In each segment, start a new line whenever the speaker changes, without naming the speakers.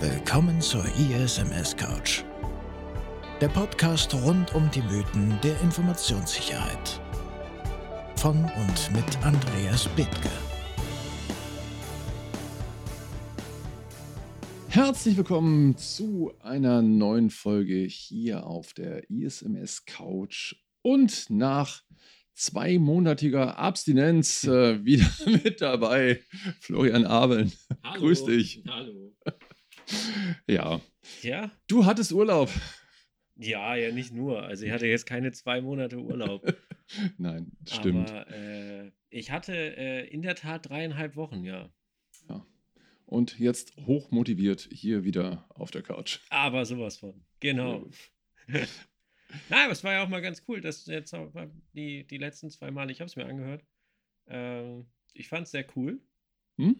Willkommen zur ISMS Couch. Der Podcast rund um die Mythen der Informationssicherheit. Von und mit Andreas Bethke.
Herzlich willkommen zu einer neuen Folge hier auf der ISMS Couch und nach zweimonatiger Abstinenz äh, wieder mit dabei Florian Abeln.
Hallo.
Grüß dich.
Hallo.
Ja,
Ja?
du hattest Urlaub.
Ja, ja, nicht nur. Also ich hatte jetzt keine zwei Monate Urlaub.
Nein, stimmt.
Aber äh, ich hatte äh, in der Tat dreieinhalb Wochen, ja.
Und jetzt hochmotiviert hier wieder auf der Couch.
Aber sowas von. Genau. Nein, aber es war ja auch mal ganz cool, dass jetzt die, die letzten zwei Male, ich habe es mir angehört. Ähm, ich fand es sehr cool.
Hm?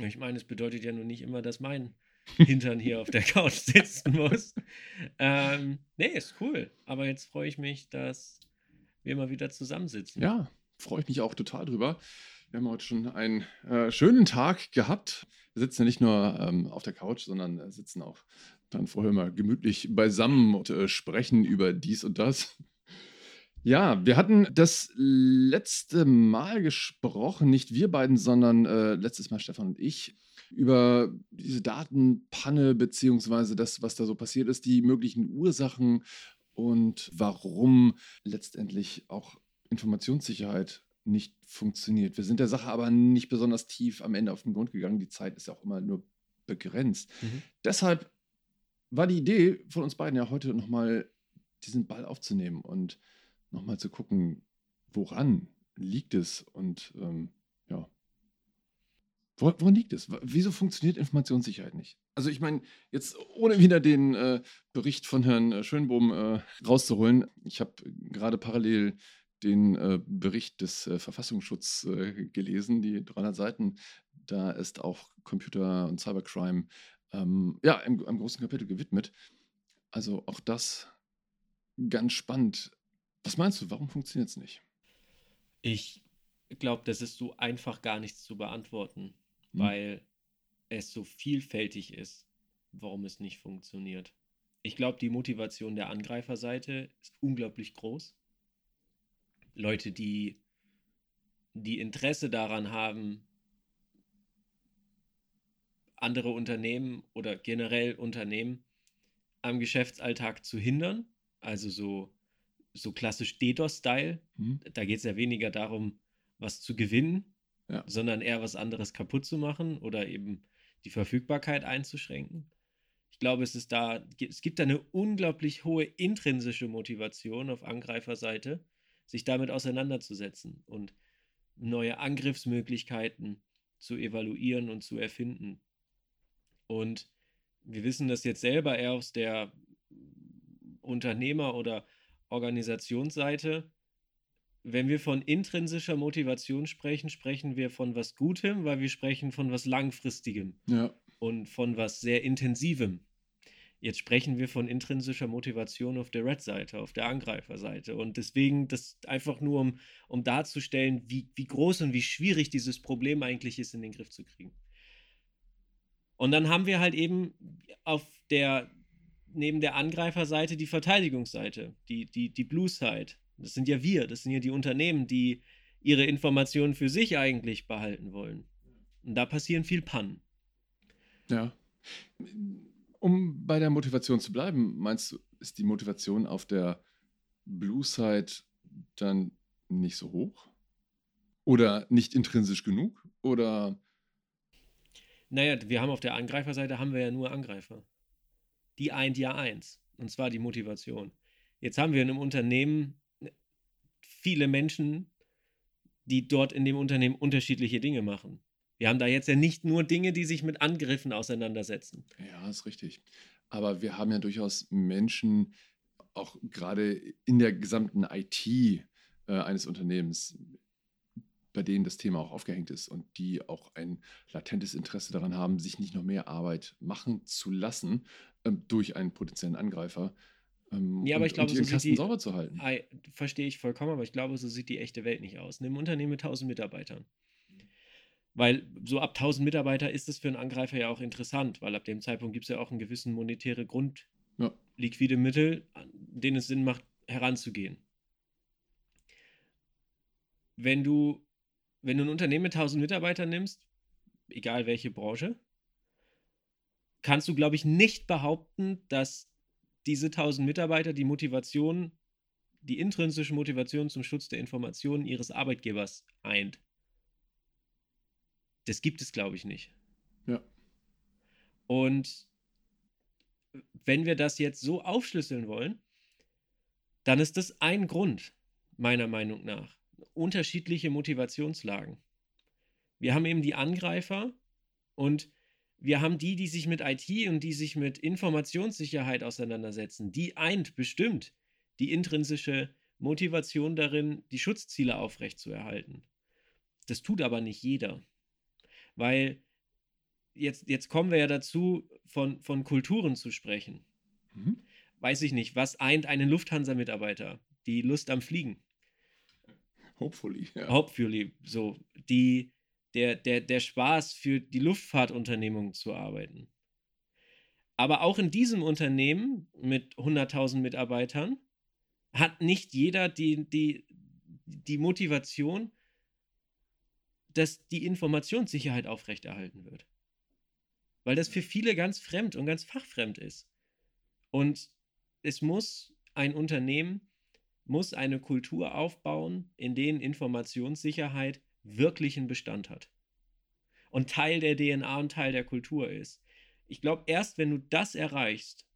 Ich meine, es bedeutet ja nun nicht immer, dass mein Hintern hier auf der Couch sitzen muss. Ähm, nee, ist cool. Aber jetzt freue ich mich, dass wir mal wieder zusammensitzen.
Ja, freue ich mich auch total drüber. Wir haben heute schon einen äh, schönen Tag gehabt. Wir sitzen ja nicht nur ähm, auf der Couch, sondern äh, sitzen auch dann vorher mal gemütlich beisammen und äh, sprechen über dies und das. Ja, wir hatten das letzte Mal gesprochen, nicht wir beiden, sondern äh, letztes Mal Stefan und ich, über diese Datenpanne beziehungsweise das, was da so passiert ist, die möglichen Ursachen und warum letztendlich auch Informationssicherheit nicht funktioniert. Wir sind der Sache aber nicht besonders tief am Ende auf den Grund gegangen. Die Zeit ist ja auch immer nur begrenzt.
Mhm.
Deshalb war die Idee von uns beiden ja heute nochmal diesen Ball aufzunehmen und nochmal zu gucken, woran liegt es und ähm, ja. Wo- Woran liegt es? Wieso funktioniert Informationssicherheit nicht? Also ich meine, jetzt ohne wieder den äh, Bericht von Herrn äh, Schönbohm äh, rauszuholen, ich habe gerade parallel den äh, Bericht des äh, Verfassungsschutzes äh, gelesen, die 300 Seiten. Da ist auch Computer- und Cybercrime ähm, ja, einem, einem großen Kapitel gewidmet. Also auch das ganz spannend. Was meinst du, warum funktioniert es nicht?
Ich glaube, das ist so einfach gar nichts zu beantworten,
Hm.
weil es so vielfältig ist, warum es nicht funktioniert. Ich glaube, die Motivation der Angreiferseite ist unglaublich groß. Leute, die, die Interesse daran haben, andere Unternehmen oder generell Unternehmen am Geschäftsalltag zu hindern, also so, so klassisch DDoS-Style,
Hm?
da geht es ja weniger darum, was zu gewinnen,
Ja.
sondern eher was anderes kaputt zu machen oder eben die Verfügbarkeit einzuschränken. Ich glaube, es ist da, es gibt da eine unglaublich hohe intrinsische Motivation auf Angreiferseite, sich damit auseinanderzusetzen und neue Angriffsmöglichkeiten zu evaluieren und zu erfinden. Und wir wissen das jetzt selber eher aus der Unternehmer- oder Organisationsseite. Wenn wir von intrinsischer Motivation sprechen, sprechen wir von was Gutem, weil wir sprechen von was Langfristigem
Ja.
und von was sehr Intensivem. Jetzt sprechen wir von intrinsischer Motivation auf der Red-Seite, auf der Angreiferseite. Und deswegen das einfach nur, um, um darzustellen, wie, wie groß und wie schwierig dieses Problem eigentlich ist, in den Griff zu kriegen. Und dann haben wir halt eben auf der, neben der Angreiferseite die Verteidigungsseite, die, die, die Blue-Side. Das sind ja wir, das sind ja die Unternehmen, die ihre Informationen für sich eigentlich behalten wollen. Und da passieren viel Pannen.
Ja. Um bei der Motivation zu bleiben, meinst du, ist die Motivation auf der Blue Side dann nicht so hoch? Oder nicht intrinsisch genug? Oder
Naja, wir haben auf der Angreiferseite haben wir ja nur Angreifer. Die eint ja eins. Und zwar die Motivation. Jetzt haben wir in einem Unternehmen viele Menschen, die dort in dem Unternehmen unterschiedliche Dinge machen. Wir haben da jetzt ja nicht nur Dinge, die sich mit Angriffen auseinandersetzen.
Ja, ist richtig. Aber wir haben ja durchaus Menschen, auch gerade in der gesamten IT äh, eines Unternehmens, bei denen das Thema auch aufgehängt ist und die auch ein latentes Interesse daran haben, sich nicht noch mehr Arbeit machen zu lassen ähm, durch einen potenziellen Angreifer. Ähm,
Ja, aber
und,
ich glaube, so sieht die-
sauber zu halten.
Verstehe ich vollkommen, aber ich glaube, so sieht die echte Welt nicht aus. Einem Unternehmen mit 1000 Mitarbeitern Weil so ab 1000 Mitarbeiter ist es für einen Angreifer ja auch interessant, weil ab dem Zeitpunkt gibt es ja auch einen gewissen monetäre Grund,
Ja.
liquide Mittel, an denen es Sinn macht, heranzugehen. Wenn du, wenn du ein Unternehmen mit 1000 Mitarbeitern nimmst, egal welche Branche, kannst du, glaube ich, nicht behaupten, dass diese 1000 Mitarbeiter die Motivation, die intrinsische Motivation zum Schutz der Informationen ihres Arbeitgebers eint. Das gibt es, glaube ich, nicht.
Ja.
Und wenn wir das jetzt so aufschlüsseln wollen, dann ist das ein Grund, meiner Meinung nach. Unterschiedliche Motivationslagen. Wir haben eben die Angreifer und wir haben die, die sich mit IT und die sich mit Informationssicherheit auseinandersetzen. Die eint bestimmt die intrinsische Motivation darin, die Schutzziele aufrechtzuerhalten. Das tut aber nicht jeder. Weil jetzt, jetzt kommen wir ja dazu, von, von Kulturen zu sprechen.
Mhm.
Weiß ich nicht, was eint einen Lufthansa-Mitarbeiter? Die Lust am Fliegen.
Hopefully. Ja.
Hopefully, so. Die, der, der, der Spaß für die Luftfahrtunternehmung zu arbeiten. Aber auch in diesem Unternehmen mit 100.000 Mitarbeitern hat nicht jeder die, die, die Motivation, dass die Informationssicherheit aufrechterhalten wird. Weil das für viele ganz fremd und ganz fachfremd ist. Und es muss ein Unternehmen, muss eine Kultur aufbauen, in denen Informationssicherheit wirklichen Bestand hat. Und Teil der DNA und Teil der Kultur ist. Ich glaube, erst wenn du das erreichst,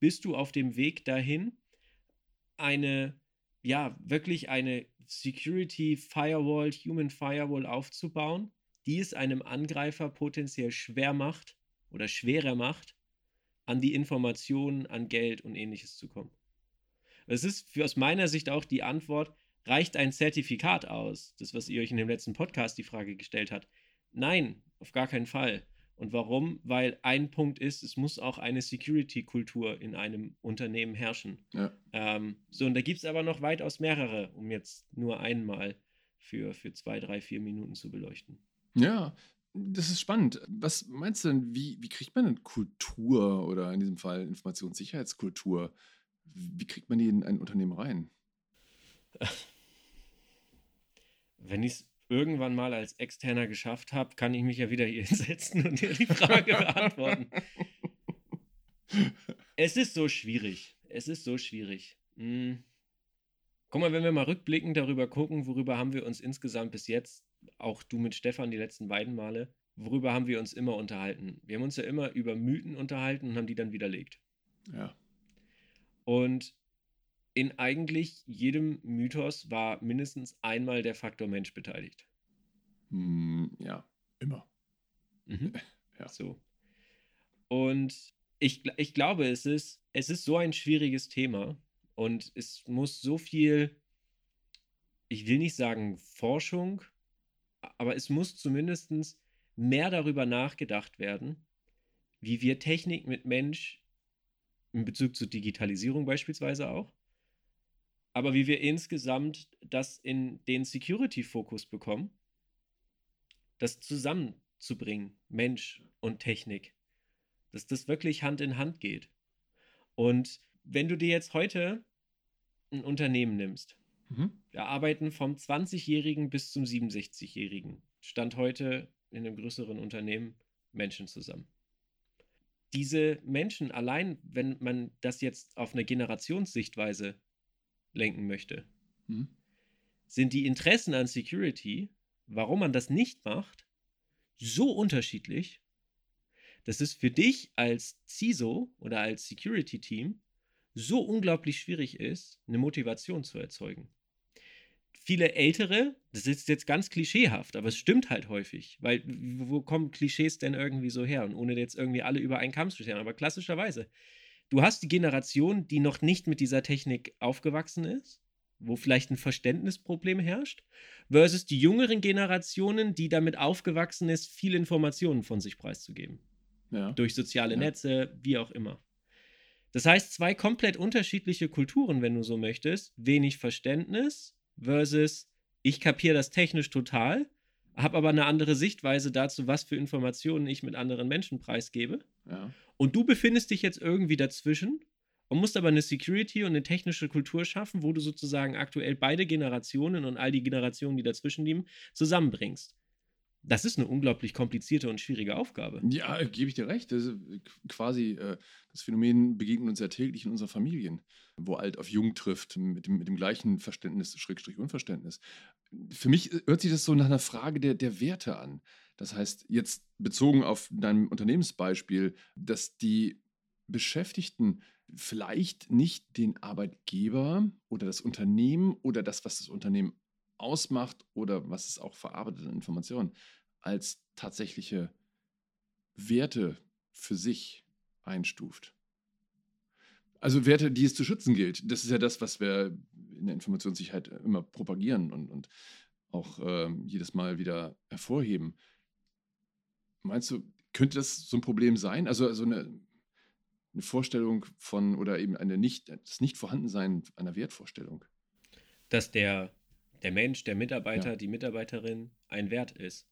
bist du auf dem Weg dahin, eine, ja, wirklich eine Security Firewall, Human Firewall aufzubauen, die es einem Angreifer potenziell schwer macht oder schwerer macht, an die Informationen, an Geld und ähnliches zu kommen. Es ist aus meiner Sicht auch die Antwort, reicht ein Zertifikat aus? Das, was ihr euch in dem letzten Podcast die Frage gestellt habt. Nein, auf gar keinen Fall. Und warum? Weil ein Punkt ist, es muss auch eine Security-Kultur in einem Unternehmen herrschen.
Ja.
Ähm, so, und da gibt es aber noch weitaus mehrere, um jetzt nur einmal für, für zwei, drei, vier Minuten zu beleuchten.
Ja, das ist spannend. Was meinst du denn, wie, wie kriegt man denn Kultur oder in diesem Fall Informationssicherheitskultur? Wie kriegt man die in ein Unternehmen rein?
Wenn ich es irgendwann mal als Externer geschafft habe, kann ich mich ja wieder hier hinsetzen und dir die Frage beantworten. Es ist so schwierig. Es ist so schwierig. Hm. Guck mal, wenn wir mal rückblickend darüber gucken, worüber haben wir uns insgesamt bis jetzt, auch du mit Stefan die letzten beiden Male, worüber haben wir uns immer unterhalten? Wir haben uns ja immer über Mythen unterhalten und haben die dann widerlegt.
Ja.
Und in eigentlich jedem Mythos war mindestens einmal der Faktor Mensch beteiligt.
Hm, ja, immer.
Mhm.
Ja.
So. Und ich, ich glaube, es ist, es ist so ein schwieriges Thema und es muss so viel, ich will nicht sagen Forschung, aber es muss zumindest mehr darüber nachgedacht werden, wie wir Technik mit Mensch in Bezug zur Digitalisierung beispielsweise auch, aber wie wir insgesamt das in den Security-Fokus bekommen, das zusammenzubringen, Mensch und Technik, dass das wirklich Hand in Hand geht. Und wenn du dir jetzt heute ein Unternehmen nimmst,
Mhm.
da arbeiten vom 20-Jährigen bis zum 67-Jährigen, Stand heute in einem größeren Unternehmen Menschen zusammen. Diese Menschen, allein wenn man das jetzt auf eine Generationssichtweise lenken möchte,
Mhm.
sind die Interessen an Security, warum man das nicht macht, so unterschiedlich, dass es für dich als CISO oder als Security-Team so unglaublich schwierig ist, eine Motivation zu erzeugen. Viele Ältere, das ist jetzt ganz klischeehaft, aber es stimmt halt häufig, weil wo kommen Klischees denn irgendwie so her? Und ohne jetzt irgendwie alle über einen Kamm zu scheren, aber klassischerweise, du hast die Generation, die noch nicht mit dieser Technik aufgewachsen ist, wo vielleicht ein Verständnisproblem herrscht, versus die jüngeren Generationen, die damit aufgewachsen ist, viel Informationen von sich preiszugeben
Ja.
durch soziale
Ja.
Netze, wie auch immer. Das heißt, zwei komplett unterschiedliche Kulturen, wenn du so möchtest. Wenig Verständnis versus ich kapiere das technisch total, habe aber eine andere Sichtweise dazu, was für Informationen ich mit anderen Menschen preisgebe.
Ja.
Und du befindest dich jetzt irgendwie dazwischen und musst aber eine Security und eine technische Kultur schaffen, wo du sozusagen aktuell beide Generationen und all die Generationen, die dazwischen liegen, zusammenbringst. Das ist eine unglaublich komplizierte und schwierige Aufgabe.
Ja, gebe ich dir recht. Das quasi äh, das Phänomen begegnet uns ja täglich in unseren Familien, wo alt auf jung trifft, mit dem, mit dem gleichen Verständnis, Schrägstrich Unverständnis. Für mich hört sich das so nach einer Frage der, der Werte an. Das heißt, jetzt bezogen auf dein Unternehmensbeispiel, dass die Beschäftigten vielleicht nicht den Arbeitgeber oder das Unternehmen oder das, was das Unternehmen ausmacht oder was es auch verarbeitet an Informationen, als tatsächliche Werte für sich einstuft. Also Werte, die es zu schützen gilt. Das ist ja das, was wir in der Informationssicherheit immer propagieren und, und auch äh, jedes Mal wieder hervorheben. Meinst du, könnte das so ein Problem sein? Also, also eine, eine Vorstellung von oder eben eine nicht, das Nicht-Vorhandensein einer Wertvorstellung.
Dass der der Mensch, der Mitarbeiter, ja. die Mitarbeiterin ein Wert ist.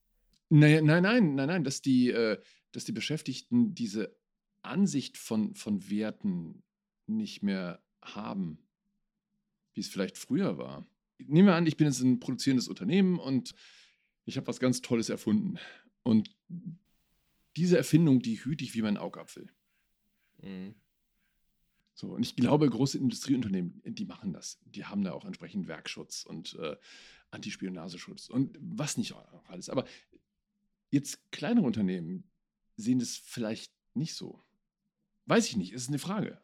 Nein, nein, nein, nein, nein, dass die, äh, dass die Beschäftigten diese Ansicht von, von Werten nicht mehr haben, wie es vielleicht früher war. Nehmen wir an, ich bin jetzt ein produzierendes Unternehmen und ich habe was ganz Tolles erfunden. Und diese Erfindung, die hüte ich wie mein Augapfel. Mhm. So, und ich glaube, große Industrieunternehmen, die machen das. Die haben da auch entsprechend Werkschutz und äh, Antispionageschutz und was nicht auch alles. Aber jetzt kleinere Unternehmen sehen das vielleicht nicht so. Weiß ich nicht, ist eine Frage.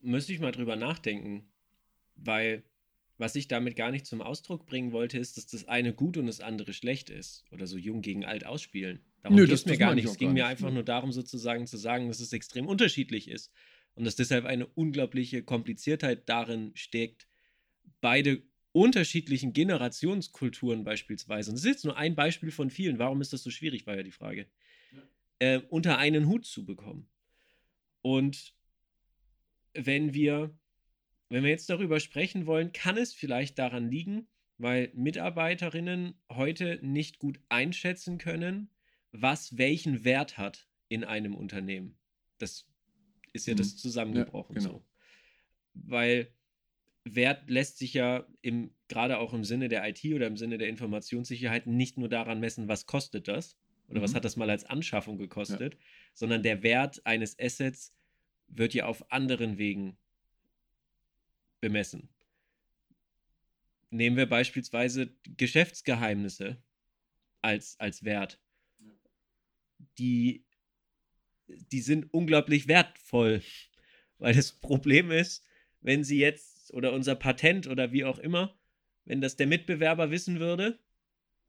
Müsste ich mal drüber nachdenken, weil was ich damit gar nicht zum Ausdruck bringen wollte, ist, dass das eine gut und das andere schlecht ist. Oder so jung gegen alt ausspielen. Darum geht es mir gar nicht. Es ging mir einfach nur darum, sozusagen zu sagen, dass es extrem unterschiedlich ist und dass deshalb eine unglaubliche Kompliziertheit darin steckt, beide unterschiedlichen Generationskulturen beispielsweise, und das ist jetzt nur ein Beispiel von vielen, warum ist das so schwierig, war ja die Frage, ja. Äh, unter einen Hut zu bekommen. Und wenn wir, wenn wir jetzt darüber sprechen wollen, kann es vielleicht daran liegen, weil Mitarbeiterinnen heute nicht gut einschätzen können, was welchen Wert hat in einem Unternehmen. Das ist ja mhm. das zusammengebrochen. Ja, genau. so. Weil Wert lässt sich ja im, gerade auch im Sinne der IT oder im Sinne der Informationssicherheit nicht nur daran messen, was kostet das oder mhm. was hat das mal als Anschaffung gekostet, ja. sondern der Wert eines Assets wird ja auf anderen Wegen bemessen. Nehmen wir beispielsweise Geschäftsgeheimnisse als, als Wert. Die die sind unglaublich wertvoll. Weil das Problem ist, wenn sie jetzt oder unser Patent oder wie auch immer, wenn das der Mitbewerber wissen würde,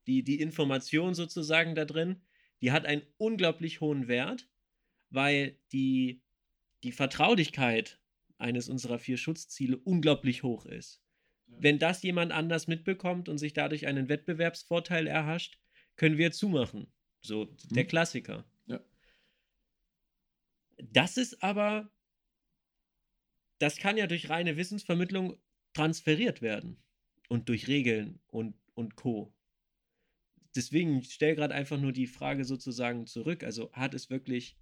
die, die Information sozusagen da drin, die hat einen unglaublich hohen Wert, weil die, die Vertraulichkeit eines unserer vier Schutzziele unglaublich hoch ist. Wenn das jemand anders mitbekommt und sich dadurch einen Wettbewerbsvorteil erhascht, können wir zumachen. So der hm. Klassiker. Das ist aber, das kann ja durch reine Wissensvermittlung transferiert werden und durch Regeln und, und Co. Deswegen stelle gerade einfach nur die Frage sozusagen zurück. Also hat es wirklich,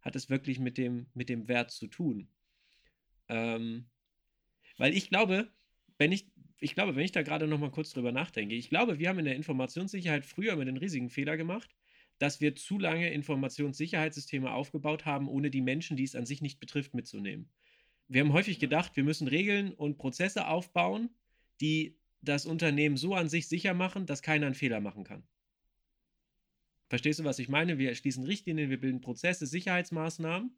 hat es wirklich mit dem, mit dem Wert zu tun? Ähm, weil ich glaube, wenn ich, ich glaube, wenn ich da gerade noch mal kurz drüber nachdenke, ich glaube, wir haben in der Informationssicherheit früher mit den riesigen Fehler gemacht, dass wir zu lange Informationssicherheitssysteme aufgebaut haben, ohne die Menschen, die es an sich nicht betrifft, mitzunehmen. Wir haben häufig gedacht, wir müssen Regeln und Prozesse aufbauen, die das Unternehmen so an sich sicher machen, dass keiner einen Fehler machen kann. Verstehst du, was ich meine? Wir schließen Richtlinien, wir bilden Prozesse, Sicherheitsmaßnahmen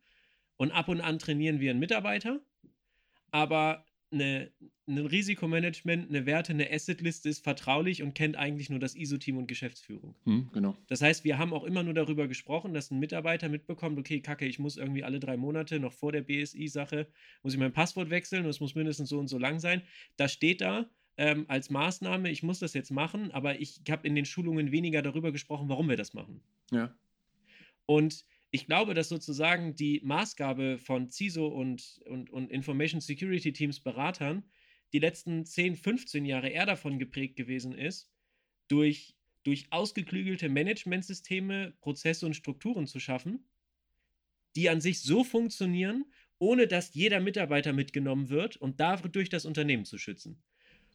und ab und an trainieren wir einen Mitarbeiter. Aber eine, ein Risikomanagement, eine Werte, eine Assetliste ist vertraulich und kennt eigentlich nur das ISO-Team und Geschäftsführung.
Hm, genau.
Das heißt, wir haben auch immer nur darüber gesprochen, dass ein Mitarbeiter mitbekommt, okay, kacke, ich muss irgendwie alle drei Monate noch vor der BSI-Sache, muss ich mein Passwort wechseln und es muss mindestens so und so lang sein. Das steht da ähm, als Maßnahme, ich muss das jetzt machen, aber ich habe in den Schulungen weniger darüber gesprochen, warum wir das machen.
Ja.
Und ich glaube, dass sozusagen die Maßgabe von CISO und, und, und Information Security Teams Beratern die letzten 10, 15 Jahre eher davon geprägt gewesen ist, durch durch ausgeklügelte Managementsysteme Prozesse und Strukturen zu schaffen, die an sich so funktionieren, ohne dass jeder Mitarbeiter mitgenommen wird und dadurch das Unternehmen zu schützen.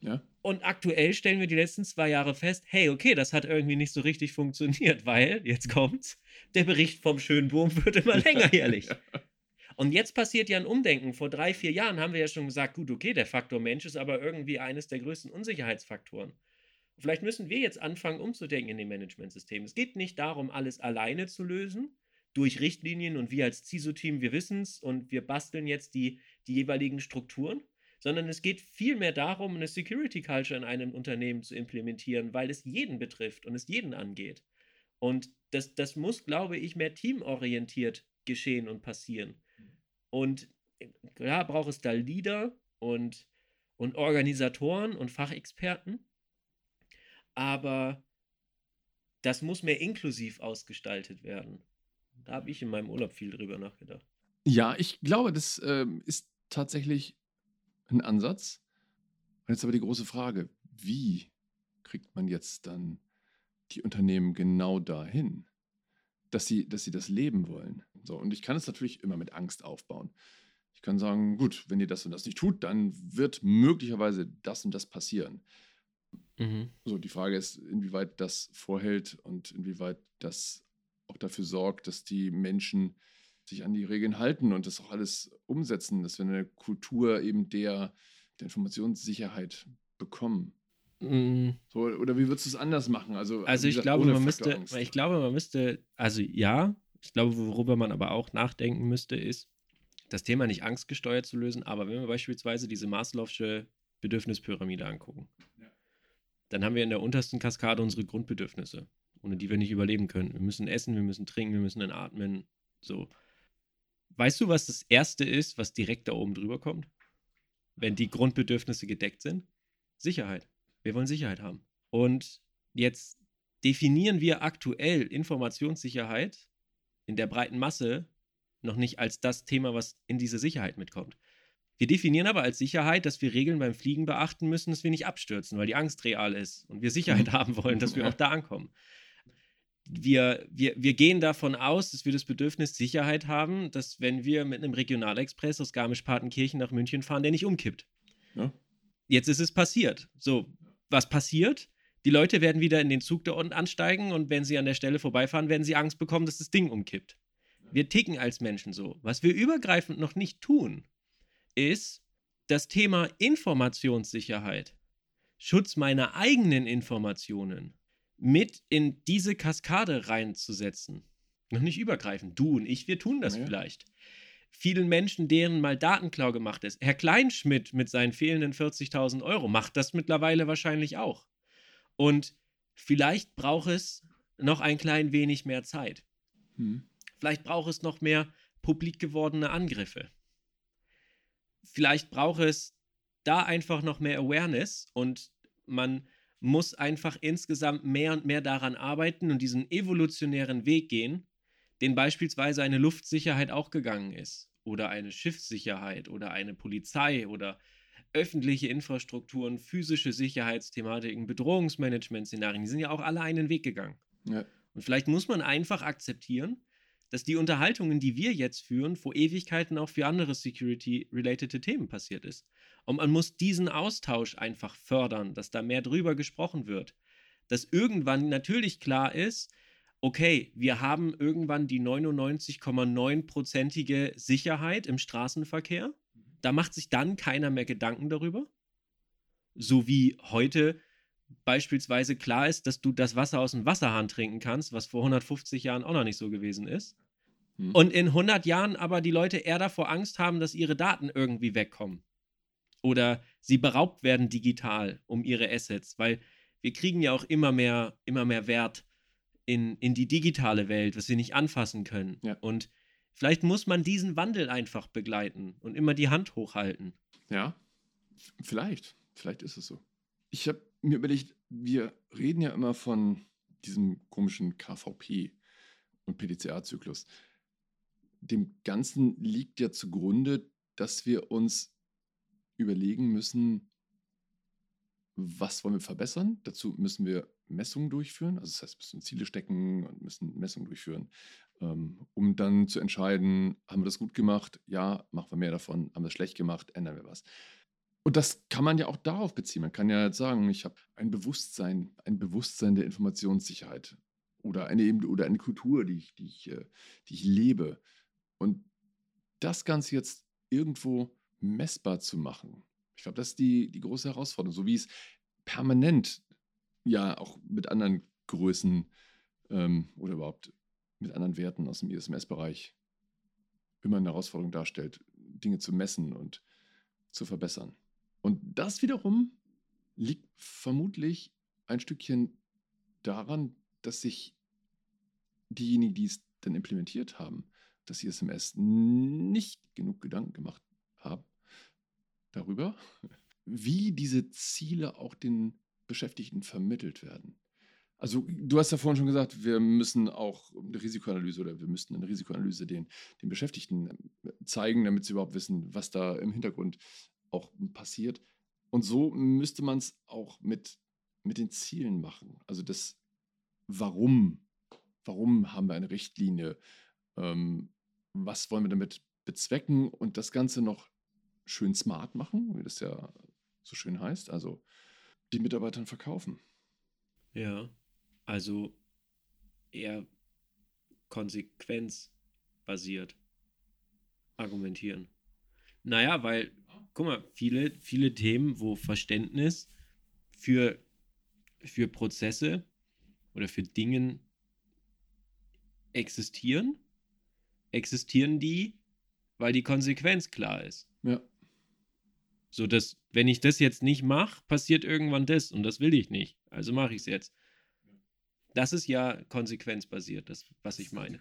Ja.
Und aktuell stellen wir die letzten zwei Jahre fest, hey, okay, das hat irgendwie nicht so richtig funktioniert, weil, jetzt kommt's, der Bericht vom Schönbohm wird immer länger jährlich. Und jetzt passiert ja ein Umdenken. Vor drei, vier Jahren haben wir ja schon gesagt, gut, okay, der Faktor Mensch ist aber irgendwie eines der größten Unsicherheitsfaktoren. Vielleicht müssen wir jetzt anfangen, umzudenken in dem Managementsystem. Es geht nicht darum, alles alleine zu lösen, durch Richtlinien und wir als CISO-Team, wir wissen es und wir basteln jetzt die, die jeweiligen Strukturen, sondern es geht vielmehr darum, eine Security Culture in einem Unternehmen zu implementieren, weil es jeden betrifft und es jeden angeht. Und das, das muss, glaube ich, mehr teamorientiert geschehen und passieren. Und klar braucht es da Leader und, und Organisatoren und Fachexperten, aber das muss mehr inklusiv ausgestaltet werden. Da habe ich in meinem Urlaub viel drüber nachgedacht.
Ja, ich glaube, das ähm, ist tatsächlich ein Ansatz. Und jetzt aber die große Frage, wie kriegt man jetzt dann die Unternehmen genau dahin, dass sie, dass sie das leben wollen? So, und ich kann es natürlich immer mit Angst aufbauen. Ich kann sagen, gut, wenn ihr das und das nicht tut, dann wird möglicherweise das und das passieren.
Mhm.
So, die Frage ist, inwieweit das vorhält und inwieweit das auch dafür sorgt, dass die Menschen sich an die Regeln halten und das auch alles umsetzen, dass wir eine Kultur eben der, der Informationssicherheit bekommen.
Mm,
So, oder wie würdest du es anders machen? Also,
Also ich
gesagt,
glaube, man müsste, ich glaube, man müsste, also ja, ich glaube, worüber man aber auch nachdenken müsste, ist, das Thema nicht angstgesteuert zu lösen, aber wenn wir beispielsweise diese Maslow'sche Bedürfnispyramide angucken,
Ja.
dann haben wir in der untersten Kaskade unsere Grundbedürfnisse, ohne die wir nicht überleben können. Wir müssen essen, wir müssen trinken, wir müssen atmen, so. Weißt du, was das Erste ist, was direkt da oben drüber kommt? Wenn die Grundbedürfnisse gedeckt sind? Sicherheit. Wir wollen Sicherheit haben. Und jetzt definieren wir aktuell Informationssicherheit in der breiten Masse noch nicht als das Thema, was in diese Sicherheit mitkommt. Wir definieren aber als Sicherheit, dass wir Regeln beim Fliegen beachten müssen, dass wir nicht abstürzen, weil die Angst real ist und wir Sicherheit haben wollen, dass wir auch da ankommen. Wir, wir, wir gehen davon aus, dass wir das Bedürfnis Sicherheit haben, dass wenn wir mit einem Regionalexpress aus Garmisch-Partenkirchen nach München fahren, der nicht umkippt.
Ja.
Jetzt ist es passiert. So, was passiert? Die Leute werden wieder in den Zug da unten ansteigen und wenn sie an der Stelle vorbeifahren, werden sie Angst bekommen, dass das Ding umkippt. Wir ticken als Menschen so. Was wir übergreifend noch nicht tun, ist das Thema Informationssicherheit, Schutz meiner eigenen Informationen mit in diese Kaskade reinzusetzen. Noch nicht übergreifend. Du und ich, wir tun das
Ja.
vielleicht. Vielen Menschen, deren mal Datenklau gemacht ist. Herr Kleinschmidt mit seinen fehlenden 40.000 Euro macht das mittlerweile wahrscheinlich auch. Und vielleicht braucht es noch ein klein wenig mehr Zeit.
Hm.
Vielleicht braucht es noch mehr publik gewordene Angriffe. Vielleicht braucht es da einfach noch mehr Awareness und man muss einfach insgesamt mehr und mehr daran arbeiten und diesen evolutionären Weg gehen, den beispielsweise eine Luftsicherheit auch gegangen ist oder eine Schiffssicherheit oder eine Polizei oder öffentliche Infrastrukturen, physische Sicherheitsthematiken, Bedrohungsmanagement-Szenarien, die sind ja auch alle einen Weg gegangen.
Ja.
Und vielleicht muss man einfach akzeptieren, dass die Unterhaltungen, die wir jetzt führen, vor Ewigkeiten auch für andere Security-related Themen passiert ist. Und man muss diesen Austausch einfach fördern, dass da mehr drüber gesprochen wird. Dass irgendwann natürlich klar ist, okay, wir haben irgendwann die 99,9%ige Sicherheit im Straßenverkehr. Da macht sich dann keiner mehr Gedanken darüber. So wie heute beispielsweise klar ist, dass du das Wasser aus dem Wasserhahn trinken kannst, was vor 150 Jahren auch noch nicht so gewesen ist.
Hm.
Und in 100 Jahren aber die Leute eher davor Angst haben, dass ihre Daten irgendwie wegkommen. Oder sie beraubt werden digital um ihre Assets, weil wir kriegen ja auch immer mehr, immer mehr Wert in, in die digitale Welt, was wir nicht anfassen können.
Ja.
Und vielleicht muss man diesen Wandel einfach begleiten und immer die Hand hochhalten.
Ja, vielleicht. Vielleicht ist es so. Ich habe mir überlegt, wir reden ja immer von diesem komischen KVP und PDCA-Zyklus. Dem Ganzen liegt ja zugrunde, dass wir uns überlegen müssen, was wollen wir verbessern? Dazu müssen wir Messungen durchführen. Also das heißt, müssen Ziele stecken und müssen Messungen durchführen, ähm, um dann zu entscheiden, haben wir das gut gemacht? Ja, machen wir mehr davon. Haben wir das schlecht gemacht? Ändern wir was. Und das kann man ja auch darauf beziehen. Man kann ja sagen, ich habe ein Bewusstsein, ein Bewusstsein der Informationssicherheit oder eine, oder eine Kultur, die ich, die, ich, äh, die ich lebe. Und das Ganze jetzt irgendwo messbar zu machen, ich glaube, das ist die, die große Herausforderung. So wie es permanent ja auch mit anderen Größen ähm, oder überhaupt mit anderen Werten aus dem ISMS-Bereich immer eine Herausforderung darstellt, Dinge zu messen und zu verbessern. Und das wiederum liegt vermutlich ein Stückchen daran, dass sich diejenigen, die es dann implementiert haben, das ISMS nicht genug Gedanken gemacht darüber, wie diese Ziele auch den Beschäftigten vermittelt werden. Also du hast ja vorhin schon gesagt, wir müssen auch eine Risikoanalyse oder wir müssten eine Risikoanalyse den, den Beschäftigten äh, zeigen, damit sie überhaupt wissen, was da im Hintergrund auch passiert. Und so müsste man es auch mit, mit den Zielen machen. Also das Warum. Warum haben wir eine Richtlinie? Ähm, was wollen wir damit bezwecken? Und das Ganze noch schön smart machen, wie das ja so schön heißt. Also die Mitarbeitern verkaufen.
Ja, also eher konsequenzbasiert argumentieren. Naja, weil, guck mal, viele, viele Themen, wo Verständnis für, für Prozesse oder für Dinge existieren, existieren die, weil die Konsequenz klar ist.
Ja.
So dass, wenn ich das jetzt nicht mache, passiert irgendwann das und das will ich nicht. Also mache ich es jetzt. Das ist ja konsequenzbasiert, das, was ich meine.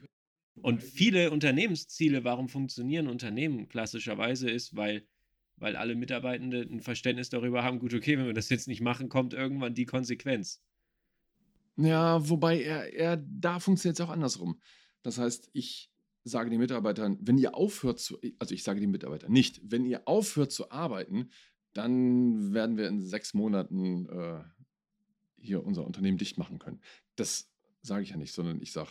Und viele Unternehmensziele, warum funktionieren Unternehmen klassischerweise, ist, weil, weil alle Mitarbeitende ein Verständnis darüber haben, gut, okay, wenn wir das jetzt nicht machen, kommt irgendwann die Konsequenz.
Ja, wobei er, er da funktioniert es auch andersrum. Das heißt, ich sage den Mitarbeitern, wenn ihr aufhört zu, also ich sage den Mitarbeitern nicht, wenn ihr aufhört zu arbeiten, dann werden wir in sechs Monaten äh, hier unser Unternehmen dicht machen können. Das sage ich ja nicht, sondern ich sage,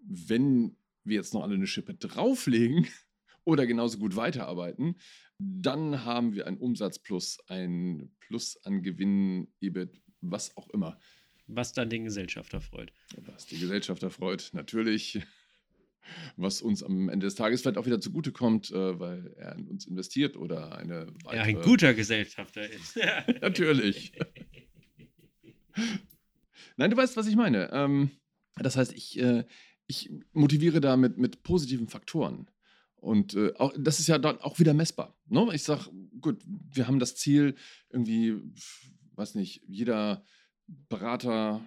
wenn wir jetzt noch alle eine Schippe drauflegen oder genauso gut weiterarbeiten, dann haben wir einen Umsatz plus ein Plus an Gewinn, EBIT, was auch immer.
Was dann den Gesellschafter freut.
Was die Gesellschafter freut, natürlich was uns am Ende des Tages vielleicht auch wieder zugutekommt, äh, weil er in uns investiert oder eine
weitere... Ja, ein guter Gesellschafter ist.
Natürlich. Nein, du weißt, was ich meine. Ähm, das heißt, ich, äh, ich motiviere da mit, mit positiven Faktoren. Und äh, auch, das ist ja dann auch wieder messbar. Ne? Ich sage, gut, wir haben das Ziel, irgendwie, weiß nicht, jeder Berater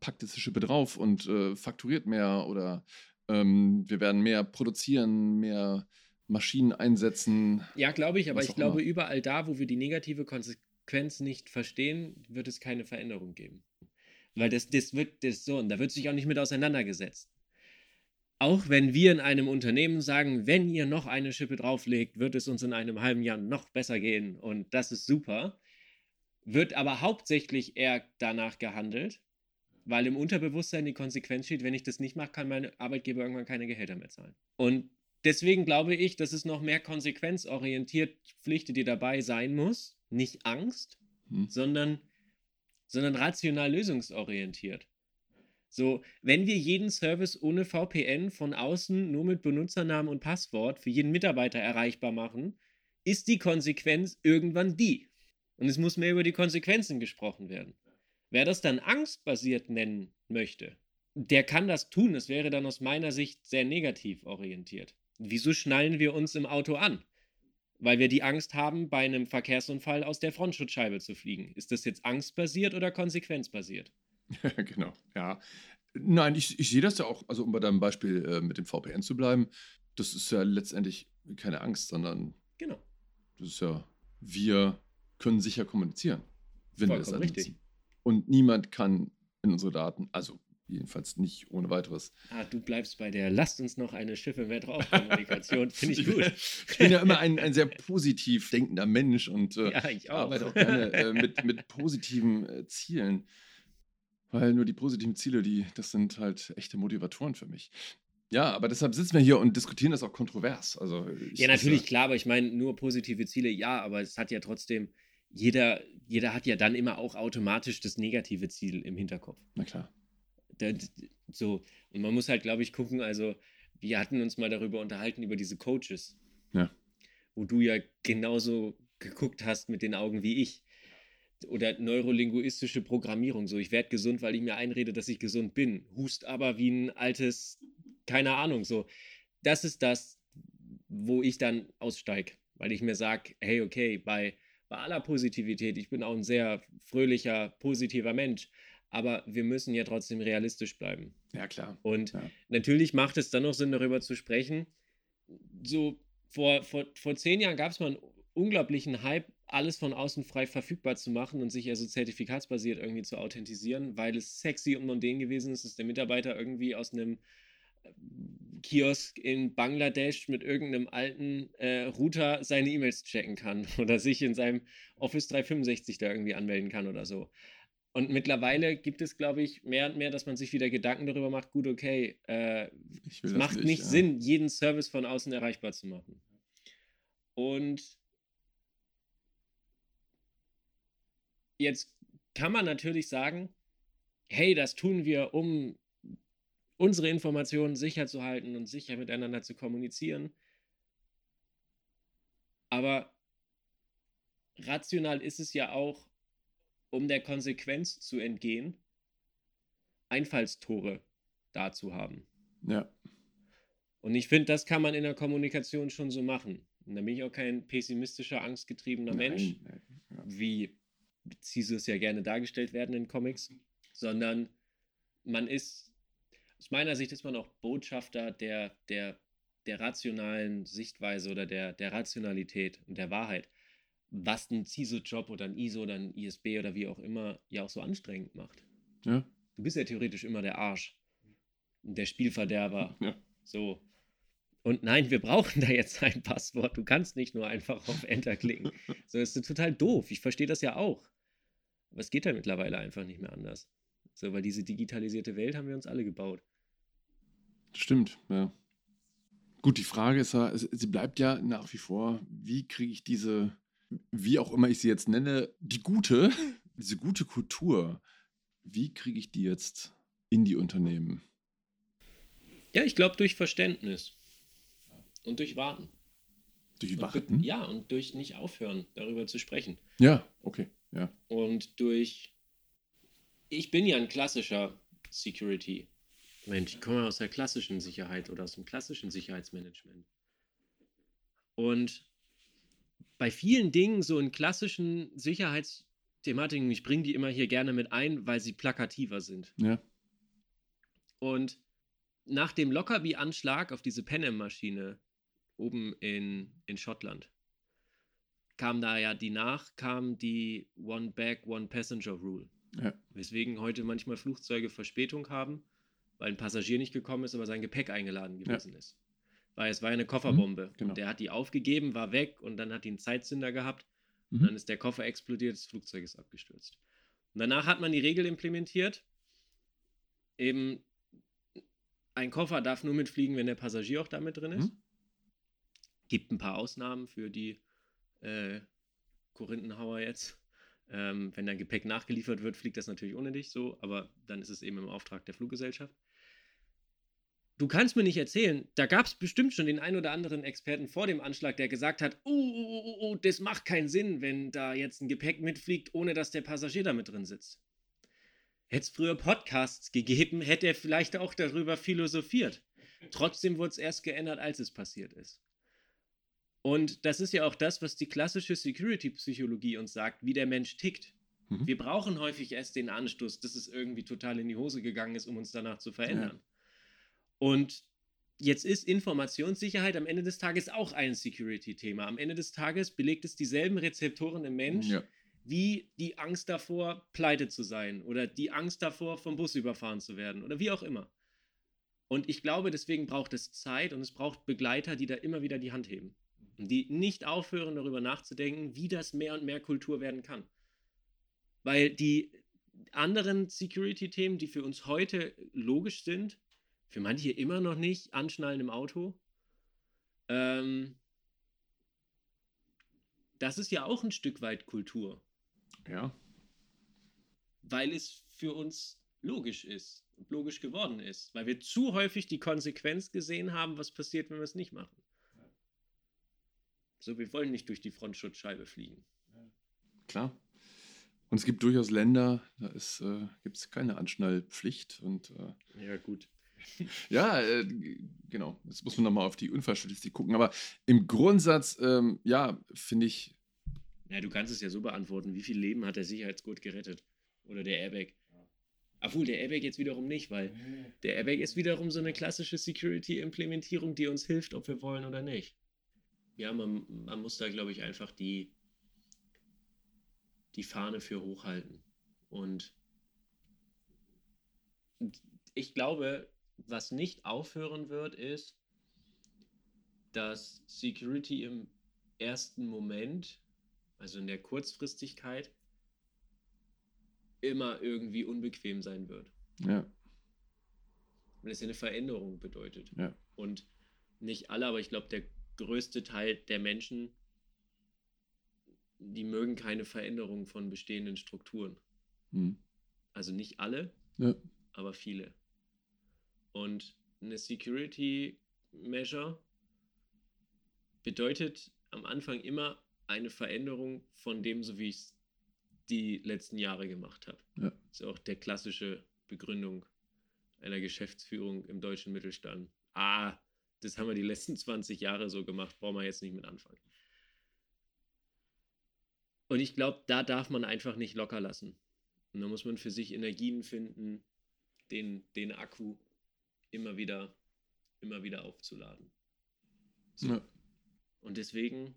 packt jetzt die Schippe drauf und äh, fakturiert mehr oder ähm, wir werden mehr produzieren, mehr Maschinen einsetzen.
Ja, glaube ich, aber ich glaube, immer. überall da, wo wir die negative Konsequenz nicht verstehen, wird es keine Veränderung geben. Weil das, das wird das so, und da wird sich auch nicht mit auseinandergesetzt. Auch wenn wir in einem Unternehmen sagen, wenn ihr noch eine Schippe drauflegt, wird es uns in einem halben Jahr noch besser gehen und das ist super, wird aber hauptsächlich eher danach gehandelt, weil im Unterbewusstsein die Konsequenz steht, wenn ich das nicht mache, kann mein Arbeitgeber irgendwann keine Gehälter mehr zahlen. Und deswegen glaube ich, dass es noch mehr konsequenzorientiert Pflicht, die dabei sein muss. Nicht Angst, hm. sondern, sondern rational lösungsorientiert. So, wenn wir jeden Service ohne VPN von außen nur mit Benutzernamen und Passwort für jeden Mitarbeiter erreichbar machen, ist die Konsequenz irgendwann die. Und es muss mehr über die Konsequenzen gesprochen werden. Wer das dann angstbasiert nennen möchte, der kann das tun. Es wäre dann aus meiner Sicht sehr negativ orientiert. Wieso schnallen wir uns im Auto an? Weil wir die Angst haben, bei einem Verkehrsunfall aus der Frontschutzscheibe zu fliegen. Ist das jetzt angstbasiert oder konsequenzbasiert?
genau, ja. Nein, ich, ich sehe das ja auch, also um bei deinem Beispiel äh, mit dem VPN zu bleiben, das ist ja letztendlich keine Angst, sondern
genau.
das ist ja, wir können sicher kommunizieren,
wenn Vollkommen wir das richtig.
Und niemand kann in unsere Daten, also Jedenfalls nicht ohne weiteres.
Ah, du bleibst bei der Lasst uns noch eine Schiffe mehr drauf Kommunikation. Finde ich gut.
ich bin ja immer ein, ein sehr positiv denkender Mensch und äh,
Ja, ich auch.
arbeite auch gerne äh, mit, mit positiven äh, Zielen. Weil nur die positiven Ziele, die, das sind halt echte Motivatoren für mich. Ja, aber deshalb sitzen wir hier und diskutieren das auch kontrovers. Also ich,
Ja, natürlich, klar, aber ich meine, nur positive Ziele, ja, aber es hat ja trotzdem, jeder, jeder hat ja dann immer auch automatisch das negative Ziel im Hinterkopf.
Na klar.
Da- so, und man muss halt, glaube ich, gucken, also, wir hatten uns mal darüber unterhalten, über diese Coaches.
Ja.
Wo du ja genauso geguckt hast mit den Augen wie ich. Oder neurolinguistische Programmierung. So, ich werde gesund, weil ich mir einrede, dass ich gesund bin. Hust aber wie ein altes, keine Ahnung, so. Das ist das, wo ich dann aussteige. Weil ich mir sage, hey, okay, bei, bei aller Positivität, ich bin auch ein sehr fröhlicher, positiver Mensch, aber wir müssen ja trotzdem realistisch bleiben.
Ja, klar.
Und
Ja.
natürlich macht es dann noch Sinn, darüber zu sprechen. So vor, vor, vor zehn Jahren gab es mal einen unglaublichen Hype, alles von außen frei verfügbar zu machen und sich also zertifikatsbasiert irgendwie zu authentisieren, weil es sexy und mondän gewesen ist, dass der Mitarbeiter irgendwie aus einem Kiosk in Bangladesch mit irgendeinem alten äh, Router seine E-Mails checken kann oder sich in seinem Office 365 da irgendwie anmelden kann oder so. Und mittlerweile gibt es, glaube ich, mehr und mehr, dass man sich wieder Gedanken darüber macht, gut, okay, äh, es macht nicht
ja.
Sinn, jeden Service von außen erreichbar zu machen. Und jetzt kann man natürlich sagen, hey, das tun wir, um unsere Informationen sicher zu halten und sicher miteinander zu kommunizieren. Aber rational ist es ja auch, um der Konsequenz zu entgehen, Einfallstore da zu haben.
Ja,
Und ich finde, das kann man in der Kommunikation schon so machen. Und da bin ich auch kein pessimistischer, angstgetriebener Mensch,
Nein, nein, ja.
wie CISOs ja gerne dargestellt werden in Comics, sondern man ist, aus meiner Sicht ist man auch Botschafter der, der, der rationalen Sichtweise oder der, der Rationalität und der Wahrheit, was ein CISO-Job oder ein ISO oder ein ISB oder wie auch immer ja auch so anstrengend macht.
Ja,
Du bist ja theoretisch immer der Arsch, der Spielverderber,
ja.
so. Und nein, wir brauchen da jetzt ein Passwort. Du kannst nicht nur einfach auf Enter klicken. So das ist total doof. Ich verstehe das ja auch. Aber es geht ja mittlerweile einfach nicht mehr anders. So, weil diese digitalisierte Welt haben wir uns alle gebaut.
Stimmt, ja. Gut, die Frage ist ja, sie bleibt ja nach wie vor, wie kriege ich diese, wie auch immer ich sie jetzt nenne, die gute, diese gute Kultur, wie kriege ich die jetzt in die Unternehmen?
Ja, ich glaube durch Verständnis. Und durch Warten.
Durch
Und
Warten?
Ja, und durch nicht aufhören, darüber zu sprechen.
Ja, okay, ja.
Und durch. Ich bin ja ein klassischer Security. Mensch, ich komme aus der klassischen Sicherheit oder aus dem klassischen Sicherheitsmanagement. Und bei vielen Dingen, so in klassischen Sicherheitsthematiken, ich bringe die immer hier gerne mit ein, weil sie plakativer sind.
Ja,
Und nach dem Lockerbie-Anschlag auf diese Panem-Maschine oben in, in Schottland kam da ja die nach, kam die One Bag, One Passenger Rule.
ja,
Weswegen heute manchmal Flugzeuge Verspätung haben, weil ein Passagier nicht gekommen ist, aber sein Gepäck eingeladen gewesen ist. Weil es war ja eine Kofferbombe.
genau.
Und der hat die aufgegeben, war weg und dann hat die einen Zeitzünder gehabt. Und
Mhm.
dann ist der Koffer explodiert, das Flugzeug ist abgestürzt. Und danach hat man die Regel implementiert, eben ein Koffer darf nur mitfliegen, wenn der Passagier auch damit drin ist.
Mhm.
Gibt ein paar Ausnahmen für die äh, Korinthenhauer jetzt. Ähm, wenn dein Gepäck nachgeliefert wird, fliegt das natürlich ohne dich so, aber dann ist es eben im Auftrag der Fluggesellschaft. Du kannst mir nicht erzählen, da gab es bestimmt schon den ein oder anderen Experten vor dem Anschlag, der gesagt hat, oh, oh, oh, oh, das macht keinen Sinn, wenn da jetzt ein Gepäck mitfliegt, ohne dass der Passagier da mit drin sitzt. Hätte es früher Podcasts gegeben, hätte er vielleicht auch darüber philosophiert. Trotzdem wurde es erst geändert, als es passiert ist. Und das ist ja auch das, was die klassische Security-Psychologie uns sagt, wie der Mensch tickt.
Mhm.
Wir brauchen häufig erst den Anstoß, dass es irgendwie total in die Hose gegangen ist, um uns danach zu verändern. Und jetzt ist Informationssicherheit am Ende des Tages auch ein Security-Thema. Am Ende des Tages belegt es dieselben Rezeptoren im Mensch,
ja.
wie die Angst davor, pleite zu sein oder die Angst davor, vom Bus überfahren zu werden oder wie auch immer. Und ich glaube, deswegen braucht es Zeit und es braucht Begleiter, die da immer wieder die Hand heben. Und die nicht aufhören, darüber nachzudenken, wie das mehr und mehr Kultur werden kann. Weil die anderen Security-Themen, die für uns heute logisch sind, für manche immer noch nicht, anschnallen im Auto, ähm, das ist ja auch ein Stück weit Kultur.
Ja.
Weil es für uns logisch ist logisch geworden ist, weil wir zu häufig die Konsequenz gesehen haben, was passiert, wenn wir es nicht machen. So, wir wollen nicht durch die Frontschutzscheibe fliegen.
Klar. Und es gibt durchaus Länder, da äh, gibt es keine Anschnallpflicht. Und,
äh, ja, gut.
ja, äh, genau. Jetzt muss man nochmal auf die Unfallstatistik gucken. Aber im Grundsatz, ähm, ja, finde ich.
Ja, du kannst es ja so beantworten. Wie viel Leben hat der Sicherheitsgurt gerettet? Oder der Airbag? Obwohl der Airbag jetzt wiederum nicht, weil der Airbag ist wiederum so eine klassische Security-Implementierung, die uns hilft, ob wir wollen oder nicht. Ja, man, man muss da, glaube ich, einfach die, die Fahne für hochhalten. Und ich glaube, was nicht aufhören wird, ist, dass Security im ersten Moment, also in der Kurzfristigkeit, immer irgendwie unbequem sein wird.
Ja.
Weil es ja eine Veränderung bedeutet.
Ja.
Und nicht alle, aber ich glaube, der größte Teil der Menschen, die mögen keine Veränderung von bestehenden Strukturen.
Mhm.
Also nicht alle,
ja.
aber viele. Und eine Security Measure bedeutet am Anfang immer eine Veränderung von dem, so wie ich es die letzten Jahre gemacht habe.
Ja.
Das ist auch der klassische Begründung einer Geschäftsführung im deutschen Mittelstand. Ah, das haben wir die letzten 20 Jahre so gemacht, brauchen wir jetzt nicht mit anfangen. Und ich glaube, da darf man einfach nicht locker lassen. Und da muss man für sich Energien finden, den, den Akku immer wieder, immer wieder aufzuladen.
So. Ja.
Und deswegen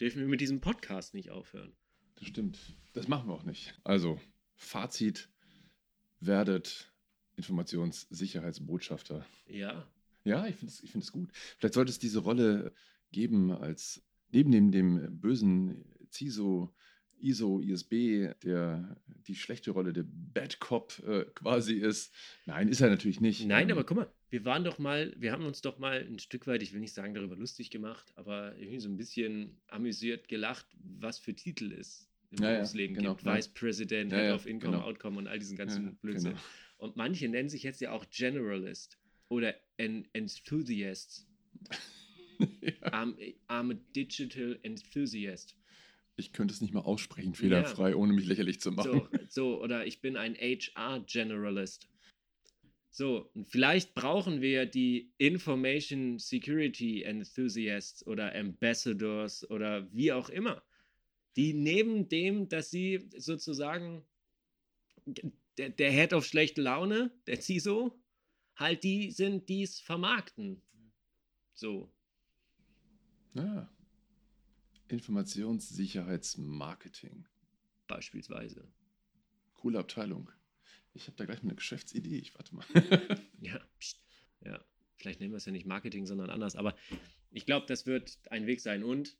dürfen wir mit diesem Podcast nicht aufhören.
Das stimmt. Das machen wir auch nicht. Also, Fazit: werdet Informationssicherheitsbotschafter.
Ja.
Ja, ich finde es ich gut. Vielleicht sollte es diese Rolle geben, als neben dem, dem bösen CISO, ISO, ISB, der die schlechte Rolle der Bad Cop äh, quasi ist. Nein, ist er natürlich nicht.
Nein, ähm, aber guck mal, wir waren doch mal, wir haben uns doch mal ein Stück weit, ich will nicht sagen darüber lustig gemacht, aber irgendwie so ein bisschen amüsiert gelacht, was für Titel es im
ja,
Berufsleben
ja, genau,
gibt. Vice President,
ja,
Head of Income, genau. Outcome und all diesen ganzen Blödsinn.
Genau.
Und manche nennen sich jetzt ja auch Generalist oder en Enthusiasts. I'm, I'm, a Digital Enthusiast.
Ich könnte es nicht mal aussprechen, fehlerfrei, ohne mich lächerlich zu machen.
So, so, oder ich bin ein HR Generalist. So, und vielleicht brauchen wir die Information Security Enthusiasts oder Ambassadors oder wie auch immer die neben dem, dass sie sozusagen der, der Head of schlechte Laune, der CISO, halt die sind, die es vermarkten. So.
Ja. Informationssicherheitsmarketing.
Beispielsweise.
Coole Abteilung. Ich habe da gleich mal eine Geschäftsidee. Ich warte mal.
ja, pst. ja. Vielleicht nehmen wir es ja nicht Marketing, sondern anders. Aber ich glaube, das wird ein Weg sein. Und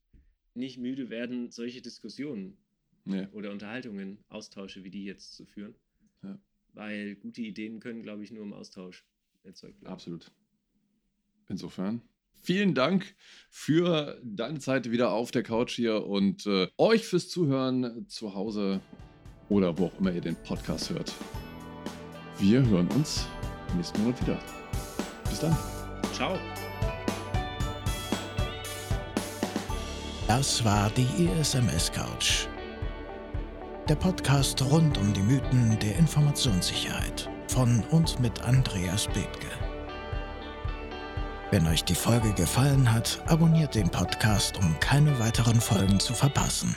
nicht müde werden, solche Diskussionen
ja.
oder Unterhaltungen, Austausche wie die jetzt zu führen.
Ja.
Weil gute Ideen können, glaube ich, nur im Austausch erzeugt werden.
Absolut. Insofern. Vielen Dank für deine Zeit wieder auf der Couch hier und äh, euch fürs Zuhören zu Hause oder wo auch immer ihr den Podcast hört. Wir hören uns nächsten Monat wieder. Bis dann.
Ciao.
Das war die ISMS Couch. Der Podcast rund um die Mythen der Informationssicherheit von und mit Andreas Bethke. Wenn euch die Folge gefallen hat, abonniert den Podcast, um keine weiteren Folgen zu verpassen.